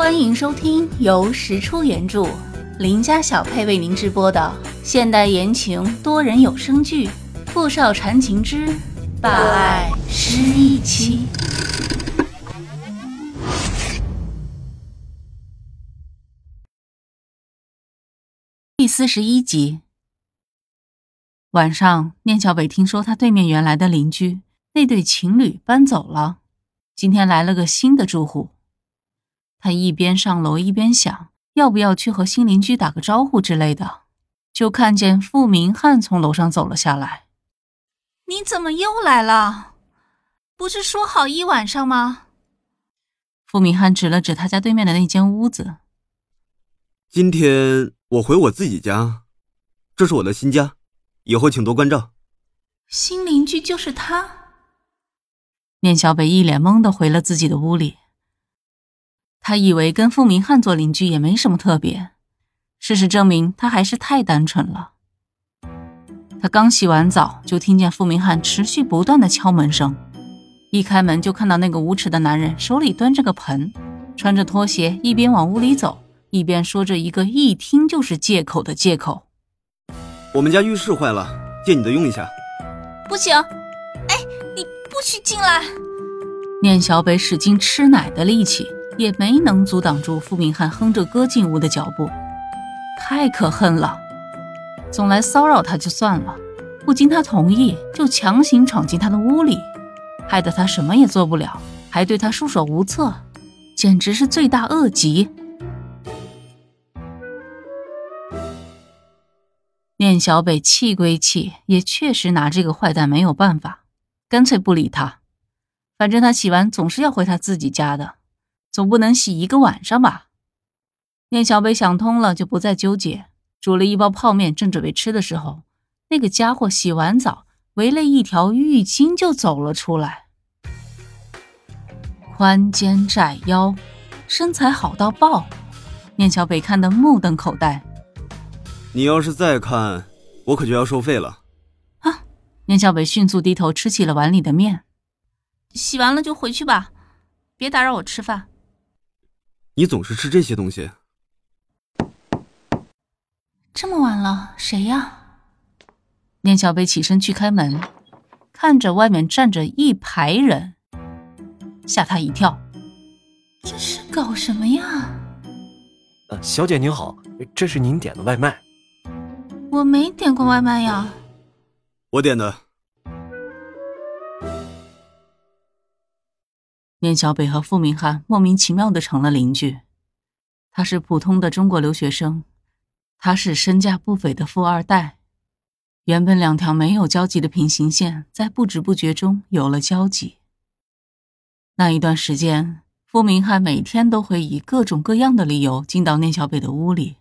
欢迎收听由石出原著、林家小配为您直播的现代言情多人有声剧《富少缠情之霸爱失忆妻》第四十一集。晚上，念小北听说他对面原来的邻居那对情侣搬走了，今天来了个新的住户。他一边上楼一边想，要不要去和新邻居打个招呼之类的，就看见傅明翰从楼上走了下来。你怎么又来了？不是说好一晚上吗？傅明翰指了指他家对面的那间屋子。今天我回我自己家，这是我的新家，以后请多关照。新邻居就是他。念小北一脸懵的回了自己的屋里。他以为跟傅明翰做邻居也没什么特别，事实证明他还是太单纯了。他刚洗完澡，就听见傅明翰持续不断的敲门声，一开门就看到那个无耻的男人手里端着个盆，穿着拖鞋，一边往屋里走，一边说着一个一听就是借口的借口：“我们家浴室坏了，借你的用一下。”不行，哎，你不许进来！念小北使劲吃奶的力气。也没能阻挡住傅明翰哼着歌进屋的脚步，太可恨了！总来骚扰他就算了，不经他同意就强行闯进他的屋里，害得他什么也做不了，还对他束手无策，简直是罪大恶极。念小北气归气，也确实拿这个坏蛋没有办法，干脆不理他。反正他洗完总是要回他自己家的。总不能洗一个晚上吧？念小北想通了，就不再纠结，煮了一包泡面，正准备吃的时候，那个家伙洗完澡，围了一条浴巾就走了出来，宽肩窄腰，身材好到爆。念小北看得目瞪口呆。你要是再看，我可就要收费了。啊！念小北迅速低头吃起了碗里的面，洗完了就回去吧，别打扰我吃饭。你总是吃这些东西。这么晚了，谁呀？念小贝起身去开门，看着外面站着一排人，吓他一跳。这是搞什么呀？呃，小姐您好，这是您点的外卖。我没点过外卖呀。我点的。念小北和傅明翰莫名其妙的成了邻居。他是普通的中国留学生，他是身价不菲的富二代。原本两条没有交集的平行线，在不知不觉中有了交集。那一段时间，傅明翰每天都会以各种各样的理由进到念小北的屋里。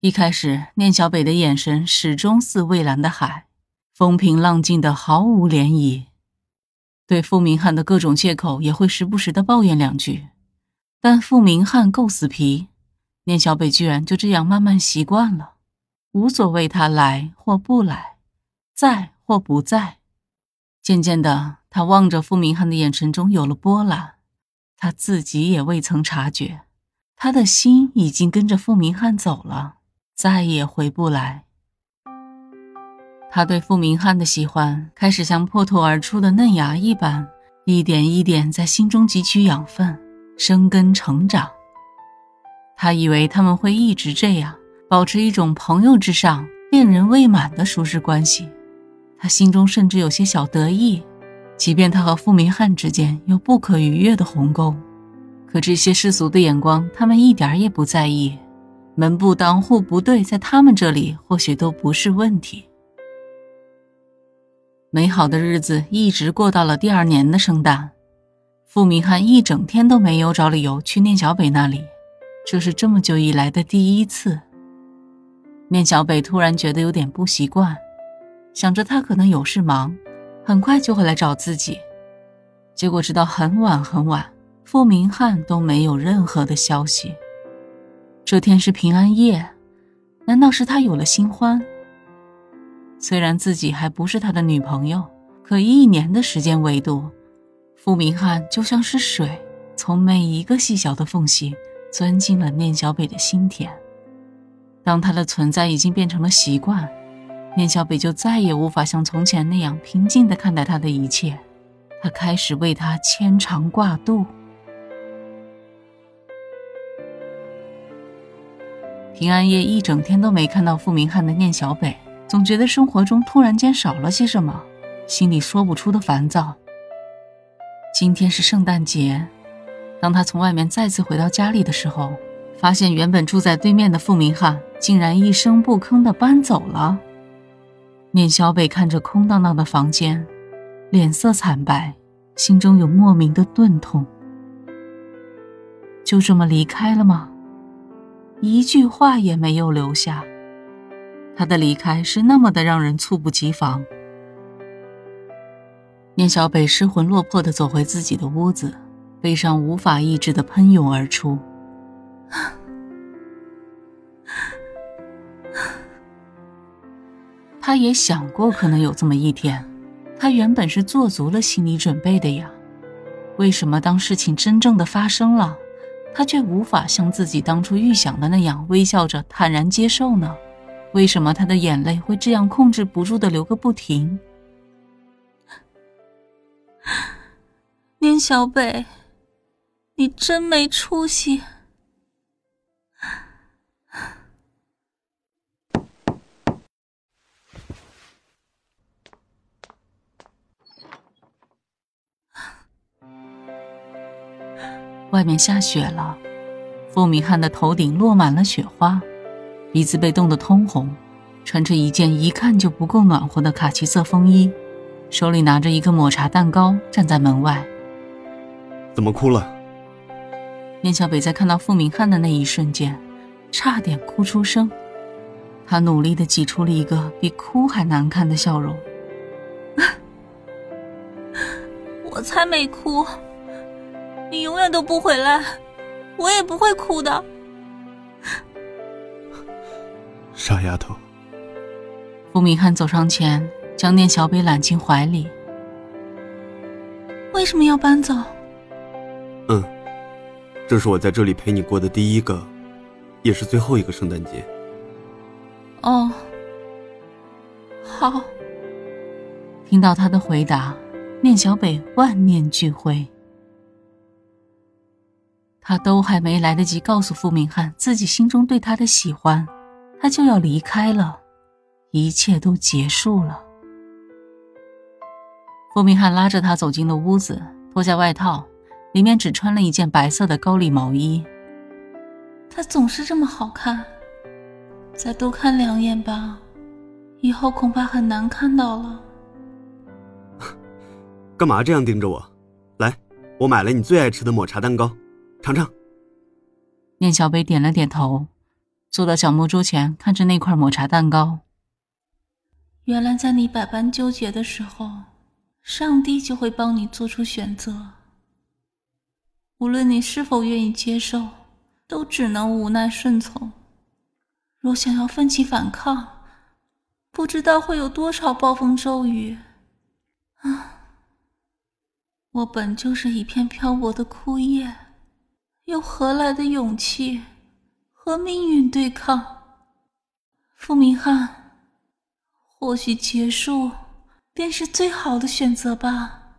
一开始，念小北的眼神始终似蔚蓝的海，风平浪静的，毫无涟漪。对傅明翰的各种借口，也会时不时的抱怨两句，但傅明翰够死皮，念小北居然就这样慢慢习惯了，无所谓他来或不来，在或不在。渐渐的，他望着傅明翰的眼神中有了波澜，他自己也未曾察觉，他的心已经跟着傅明翰走了，再也回不来。他对傅明翰的喜欢开始像破土而出的嫩芽一般，一点一点在心中汲取养分，生根成长。他以为他们会一直这样，保持一种朋友之上、恋人未满的舒适关系。他心中甚至有些小得意，即便他和傅明翰之间有不可逾越的鸿沟，可这些世俗的眼光，他们一点也不在意。门不当户不对，在他们这里或许都不是问题。美好的日子一直过到了第二年的圣诞，傅明翰一整天都没有找理由去念小北那里，这是这么久以来的第一次。念小北突然觉得有点不习惯，想着他可能有事忙，很快就会来找自己，结果直到很晚很晚，傅明翰都没有任何的消息。这天是平安夜，难道是他有了新欢？虽然自己还不是他的女朋友，可一年的时间维度，傅明翰就像是水，从每一个细小的缝隙钻进了念小北的心田。当他的存在已经变成了习惯，念小北就再也无法像从前那样平静地看待他的一切。他开始为他牵肠挂肚。平安夜一整天都没看到傅明翰的念小北，总觉得生活中突然间少了些什么，心里说不出的烦躁。今天是圣诞节，当他从外面再次回到家里的时候，发现原本住在对面的付明翰竟然一声不吭的搬走了。念小北看着空荡荡的房间，脸色惨白，心中有莫名的钝痛。就这么离开了吗？一句话也没有留下。他的离开是那么的让人猝不及防。念小北失魂落魄的走回自己的屋子，悲伤无法抑制的喷涌而出。他也想过可能有这么一天，他原本是做足了心理准备的呀。为什么当事情真正的发生了？他却无法像自己当初预想的那样微笑着坦然接受呢？为什么他的眼泪会这样控制不住的流个不停？宁小北，你真没出息！外面下雪了，傅明翰的头顶落满了雪花，鼻子被冻得通红，穿着一件一看就不够暖和的卡其色风衣，手里拿着一个抹茶蛋糕，站在门外。怎么哭了？燕小北在看到傅明翰的那一瞬间，差点哭出声。他努力的挤出了一个比哭还难看的笑容。我才没哭。你永远都不回来，我也不会哭的。傻丫头。傅明翰走上前，将念小北揽进怀里。为什么要搬走？嗯，这是我在这里陪你过的第一个，也是最后一个圣诞节。哦，好。听到他的回答，念小北万念俱灰。他都还没来得及告诉傅明翰自己心中对他的喜欢，他就要离开了，一切都结束了。傅明翰拉着他走进了屋子，脱下外套，里面只穿了一件白色的高领毛衣。他总是这么好看，再多看两眼吧，以后恐怕很难看到了。干嘛这样盯着我？来，我买了你最爱吃的抹茶蛋糕。尝尝。念小北点了点头，坐到小木桌前，看着那块抹茶蛋糕。原来在你百般纠结的时候，上帝就会帮你做出选择。无论你是否愿意接受，都只能无奈顺从。若想要奋起反抗，不知道会有多少暴风骤雨。啊，我本就是一片漂泊的枯叶。又何来的勇气和命运对抗？傅明翰，或许结束便是最好的选择吧。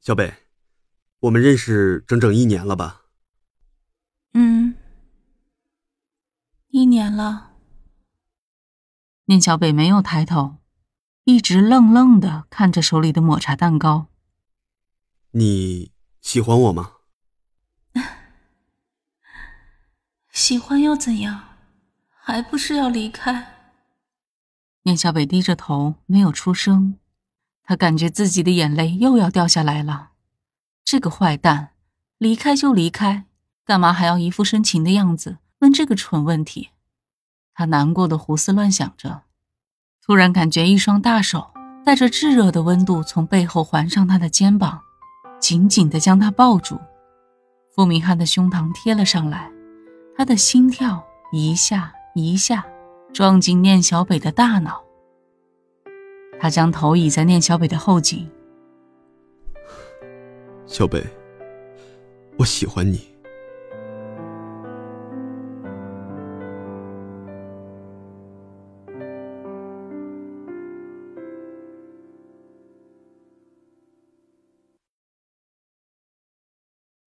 小北，我们认识整整一年了吧？嗯，一年了。念小北没有抬头，一直愣愣的看着手里的抹茶蛋糕。你喜欢我吗？喜欢又怎样？还不是要离开？念小北低着头，没有出声。他感觉自己的眼泪又要掉下来了。这个坏蛋，离开就离开，干嘛还要一副深情的样子问这个蠢问题？他难过的胡思乱想着，突然感觉一双大手带着炙热的温度从背后环上他的肩膀，紧紧的将他抱住。傅明翰的胸膛贴了上来。他的心跳一下一下撞进念小北的大脑，他将头倚在念小北的后颈。小北，我喜欢你。